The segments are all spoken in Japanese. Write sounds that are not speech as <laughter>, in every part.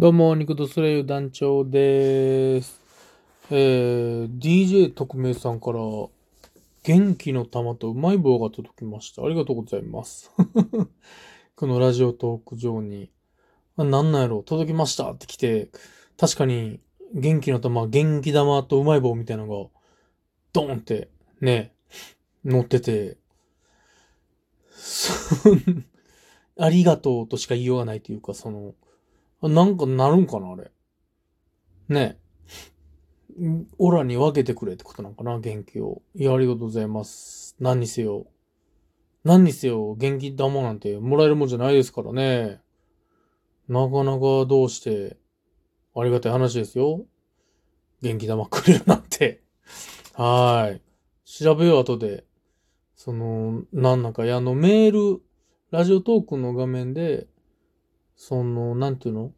どうも、肉とスレイユ団長です。えー、DJ 特命さんから、元気の玉とうまい棒が届きました。ありがとうございます。<laughs> このラジオトーク上に、あなんなんやろ、届きましたって来て、確かに、元気の玉、元気玉とうまい棒みたいなのが、ドーンって、ね、乗ってて、<laughs> ありがとうとしか言いようがないというか、その、なんかなるんかな、あれ。ねえ。オラに分けてくれってことなんかな、元気を。いや、ありがとうございます。何にせよ。何にせよ、元気玉なんてもらえるもんじゃないですからね。なかなかどうして、ありがたい話ですよ。元気玉くれるなんて。はい。調べよう、後で。その、なんなんか、いや、あの、メール、ラジオトークの画面で、その、なんていうの？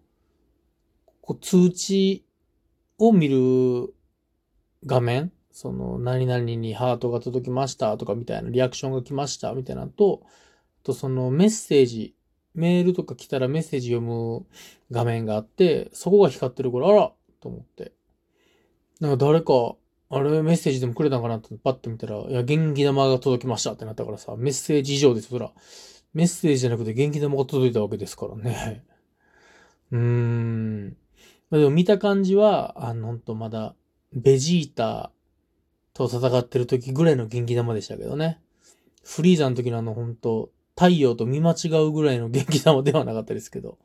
こう通知を見る画面？その、何々にハートが届きましたとかみたいな、リアクションが来ましたみたいなのと、とそのメッセージ、メールとか来たらメッセージ読む画面があって、そこが光ってるから、あらと思って。なんか誰か、あれ？メッセージでもくれたんかな？ってパッと見たら、いや、元気玉が届きましたってなったからさ、メッセージ以上ですよ、そら。メッセージじゃなくて元気玉が届いたわけですからね。うーん。まあでも見た感じは、あの、ほんとまだ、ベジータと戦ってる時ぐらいの元気玉でしたけどね。フリーザの時のあの、ほんと、太陽と見間違うぐらいの元気玉ではなかったですけど。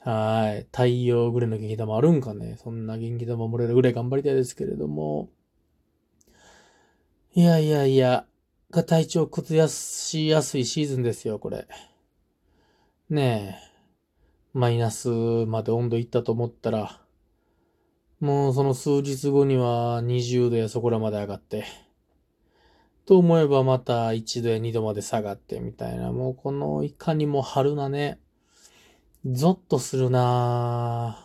はい。太陽ぐらいの元気玉あるんかね。そんな元気玉もらえるぐらい頑張りたいですけれども。いやいやいや、が体調崩しやすいシーズンですよ、これ。ねえ。マイナスまで温度いったと思ったら、もうその数日後には20度やそこらまで上がって、と思えばまた1度や2度まで下がってみたいな、もうこのいかにも春なね、ゾッとするな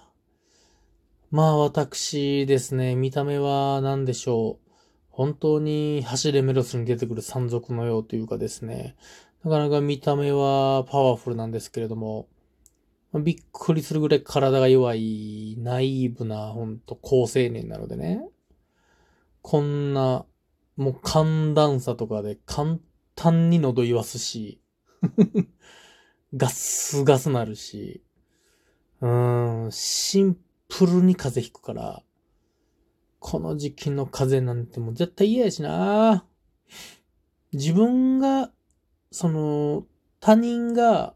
まあ私ですね、見た目は何でしょう。本当に走れメロスに出てくる山賊のようというかですね、なかなか見た目はパワフルなんですけれども、びっくりするぐらい体が弱い、ナイーブな、ほんと高青年なのでね。こんな、もう寒暖差とかで簡単に喉言わすし、<laughs> ガスガスなるし、うーん、シンプルに風邪ひくから、この時期の風邪なんてもう絶対嫌やしな自分が、その、他人が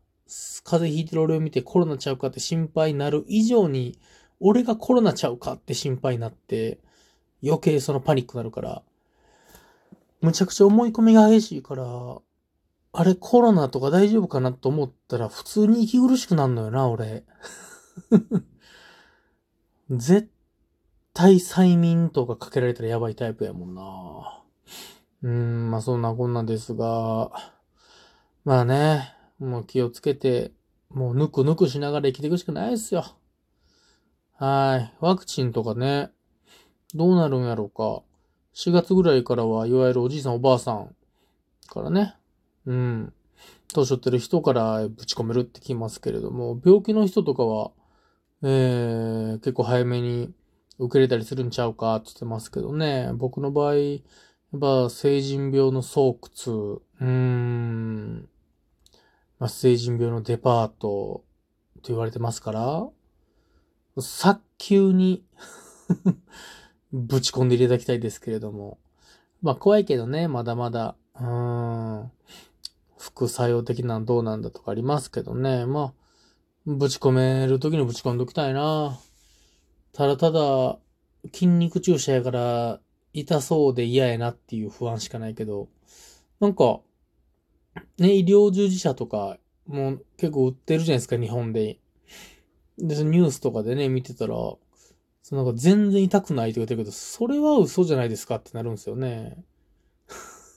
風邪ひいてる俺を見てコロナちゃうかって心配になる以上に、俺がコロナちゃうかって心配になって、余計そのパニックになるから、むちゃくちゃ思い込みが激しいから、あれコロナとか大丈夫かなと思ったら普通に息苦しくなるのよな、俺。絶 <laughs> 対催眠とかかけられたらやばいタイプやもんな。うーん、まあそんなこんなんですが、まあね、もう気をつけて、もうぬくぬくしながら生きていくしかないですよ。はい。ワクチンとかね、どうなるんやろうか。4月ぐらいからは、いわゆるおじいさんおばあさんからね、うん。年取ってる人からぶち込めるって聞きますけれども、病気の人とかは、えー、結構早めに受けれたりするんちゃうかって言ってますけどね。僕の場合、やっぱ成人病の巣窟、うーん、まあ、成人病のデパートと言われてますから、早急にぶち込んでいただきたいですけれども。まあ怖いけどね、まだまだ、うーん、副作用的なのどうなんだとかありますけどね。まあ、ぶち込めるときにぶち込んどきたいな。ただただ、筋肉注射やから痛そうで嫌やなっていう不安しかないけど、なんか、ね、医療従事者とか、もう結構売ってるじゃないですか、日本で。で、ニュースとかでね、見てたら、そのなんか全然痛くないって言ってるけど、それは嘘じゃないですかってなるんですよね。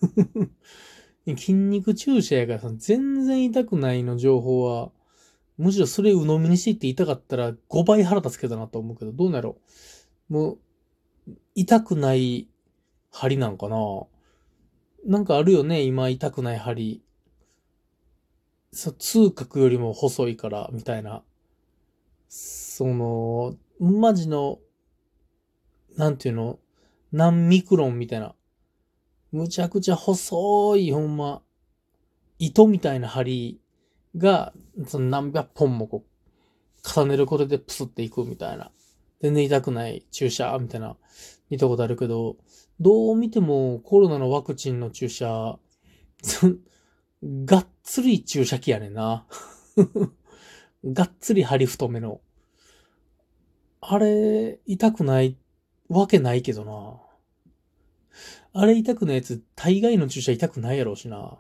<laughs> 筋肉注射やから、全然痛くないの情報は、むしろそれ鵜呑みにしていって痛かったら5倍腹立つけどなと思うけど、どうなろう。もう、痛くない針なんかななんかあるよね、今痛くない針。そう、痛覚よりも細いから、みたいな。その、マジの、なんていうの？何ミクロンみたいな。むちゃくちゃ細い、ほんま、糸みたいな針が、その何百本もこう、重ねることでプスっていくみたいな。全然痛くない注射みたいな、見たことあるけど、どう見てもコロナのワクチンの注射、<laughs> がっつり注射器やねんな。<laughs> がっつり針太めの。あれ、痛くないわけないけどな。あれ痛くないやつ、大概の注射痛くないやろうしな。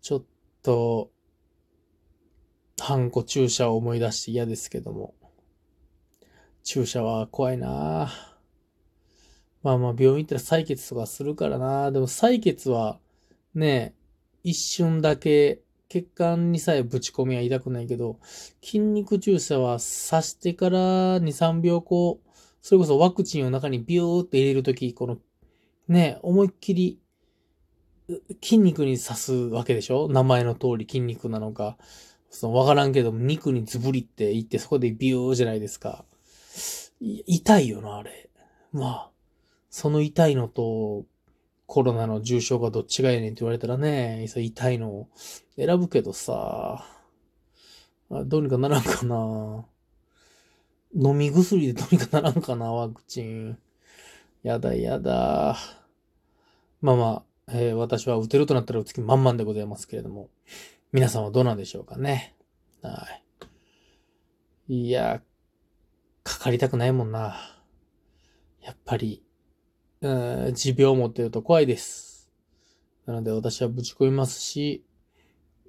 ちょっと、ハンコ注射を思い出して嫌ですけども。注射は怖いなまあまあ病院行ったら採血とかするからなでも採血はね、一瞬だけ血管にさえぶち込みは痛くないけど、筋肉注射は刺してから2、3秒こう、それこそワクチンを中にビューって入れるとき、この、ね、思いっきり筋肉に刺すわけでしょ？名前の通り筋肉なのか。そのわからんけど、肉にズブリって言ってそこでビューじゃないですか。痛いよな、あれ。まあ、その痛いのと、コロナの重症がどっちがええねんって言われたらね、痛いのを選ぶけどさ、どうにかならんかな。飲み薬でどうにかならんかな、ワクチン。やだやだ。まあまあ、えー、私は打てるとなったら打つ気満々でございますけれども、皆さんはどうなんでしょうかね。はい。いや、かかりたくないもんな。やっぱり、うん、持病を持ってると怖いです。なので私はぶち込みますし、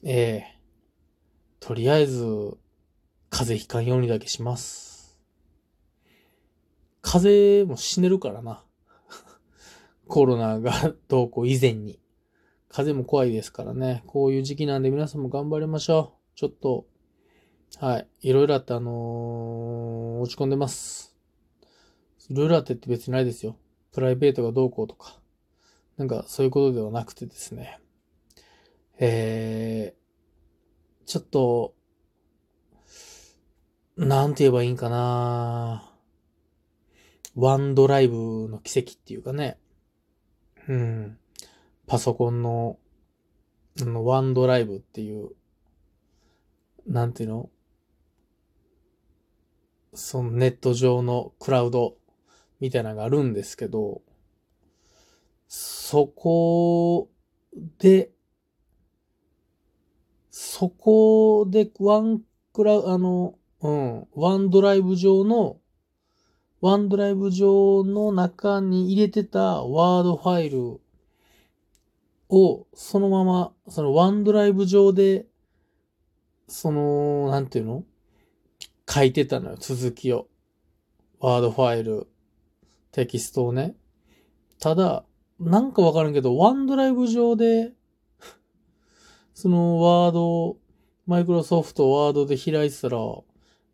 ええー、とりあえず、風邪ひかんようにだけします。風邪も死ねるからな。コロナがどうこう以前に。風も怖いですからね。こういう時期なんで皆さんも頑張りましょう。ちょっと、はい。いろいろあってあのー、落ち込んでます。いろいろあってって別にないですよ。プライベートがどうこうとか、なんかそういうことではなくてですね、えー、ちょっと、なんて言えばいいんかなワンドライブの奇跡っていうかね、うん、パソコンの、のワンドライブっていう、なんていうの？そのネット上のクラウドみたいなのがあるんですけど、そこで、そこでワンクラウ、あの、うん、ワンドライブ上の、ワンドライブ上の中に入れてたワードファイルをそのまま、そのワンドライブ上で、その、なんていうの？書いてたのよ、続きを。ワードファイルテキストをね。ただ、なんかわからんけど、ワンドライブ上でそのワード、マイクロソフトワードで開いてたら、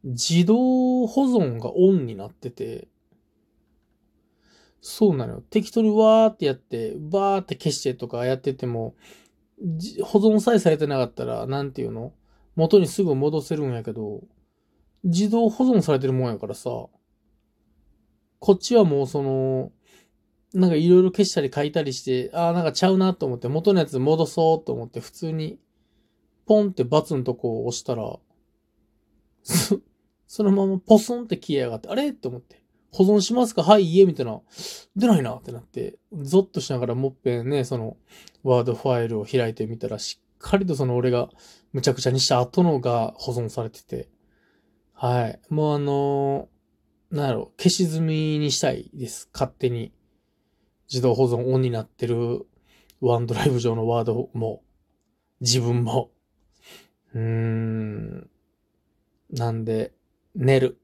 自動保存がオンになってて、そうなのよ。適当にわーってやって、バーって消してとかやってても、保存さえされてなかったら、なんていうの？元にすぐ戻せるんやけど、自動保存されてるもんやからさ、こっちはもうその、なんかいろいろ消したり書いたりして、ああ、なんかちゃうなと思って、元のやつ戻そうと思って、普通に、ポンってバツのとこを押したら、そのままポスンって消えやがって、あれ？って思って、保存しますか？はい、家みたいな、出ないなってなって、ゾッとしながらもっぺんね、その、ワードファイルを開いてみたら、しっかりとその俺がむちゃくちゃにした後のが保存されてて、はい。もうあのーなんやろ、消し済みにしたいです。勝手に。自動保存オンになってるワンドライブ上のワードも、自分も。うーん。なんで、寝る。